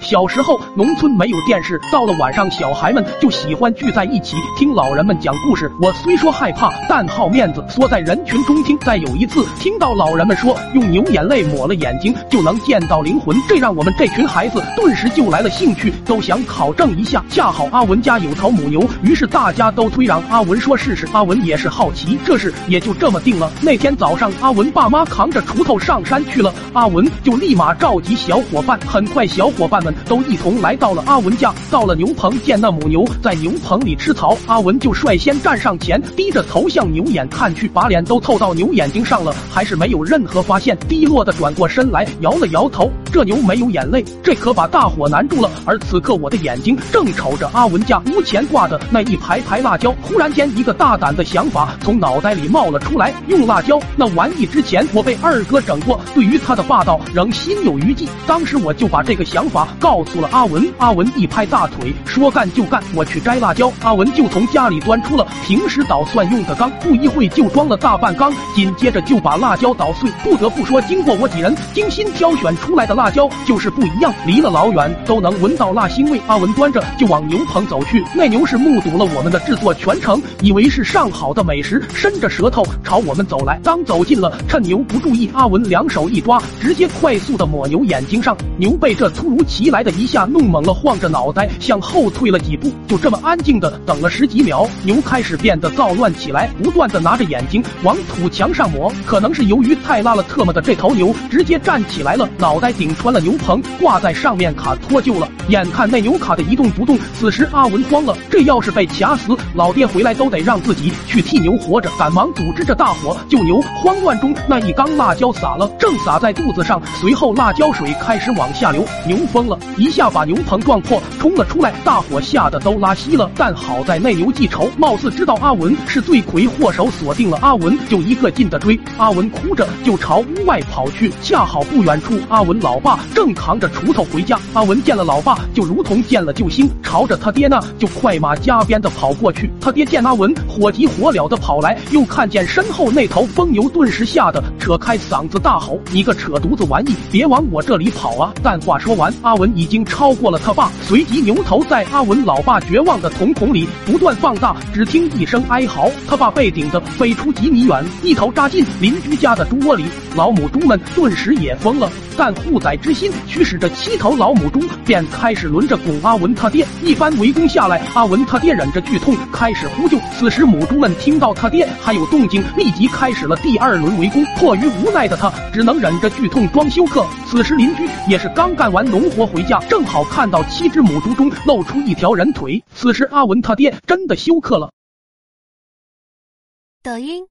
小时候，农村没有电视，到了晚上，小孩们就喜欢聚在一起听老人们讲故事。我虽说害怕，但好面子，缩在人群中听。再有一次，听到老人们说用牛眼泪抹了眼睛就能见到灵魂，这让我们这群孩子顿时就来了兴趣，都想考证一下。恰好阿文家有头母牛，于是大家都推让阿文说试试。阿文也是好奇，这事也就这么定了。那天早上，阿文爸妈扛着锄头上山去了，阿文就立马召集小伙伴。很快，小伙伴们。都一同来到了阿文家，到了牛棚，见那母牛在牛棚里吃草，阿文就率先站上前，低着头向牛眼看去，把脸都凑到牛眼睛上了，还是没有任何发现，低落的转过身来，摇了摇头，这牛没有眼泪，这可把大伙难住了。而此刻，我的眼睛正瞅着阿文家屋前挂的那一排排辣椒，忽然间，一个大胆的想法从脑袋里冒了出来，用辣椒那玩意之前我被二哥整过，对于他的霸道仍心有余悸，当时我就把这个想法。告诉了阿文，阿文一拍大腿，说干就干，我去摘辣椒。阿文就从家里端出了平时捣蒜用的缸，不一会就装了大半缸，紧接着就把辣椒捣碎。不得不说，经过我几人精心挑选出来的辣辣椒就是不一样，离了老远都能闻到辣腥味。阿文端着就往牛棚走去，那牛是目睹了我们的制作全程，以为是上好的美食，伸着舌头朝我们走来。当走近了，趁牛不注意，阿文两手一抓，直接快速的抹牛眼睛上。牛被这突如其来的一下弄懵了，晃着脑袋向后退了几步，就这么安静的等了十几秒，牛开始变得躁乱起来，不断的拿着眼睛往土墙上抹。可能是由于太拉了特么的，这头牛直接站起来了，脑袋顶穿了牛棚，挂在上面卡脱臼了。眼看那牛卡的一动不动，此时阿文慌了，这要是被卡死，老爹回来都得让自己去替牛活着，赶忙组织着大伙救牛。慌乱中，那一缸辣椒洒了，正洒在肚子上，随后辣椒水开始往下流，牛疯了，一下。下把牛棚撞破，冲了出来，大伙吓得都拉稀了。但好在那牛记仇，貌似知道阿文是罪魁祸首，锁定了阿文，就一个劲的追。阿文哭着就朝屋外跑去，恰好不远处，阿文老爸正扛着锄头回家。阿文见了老爸，就如同见了救星，朝着他爹那就快马加鞭的跑过去。他爹见阿文火急火燎的跑来，又看见身后那头疯牛，顿时吓得扯开嗓子大吼：“你个扯犊子玩意，别往我这里跑啊！”但话说完，阿文已经。超过了他爸，随即牛头在阿文老爸绝望的瞳孔里不断放大，只听一声哀嚎，他爸被顶得飞出几米远，一头扎进邻居家的猪窝里。老母猪们顿时也疯了，但护崽之心驱使着七头老母猪便开始轮着拱阿文他爹。一番围攻下来，阿文他爹忍着剧痛开始呼救。此时母猪们听到他爹还有动静，立即开始了第二轮围攻。迫于无奈的他，只能忍着剧痛装休克。此时邻居也是刚干完农活回家，正好看到七只母猪中露出一条人腿，此时阿文他爹真的休克了。抖音。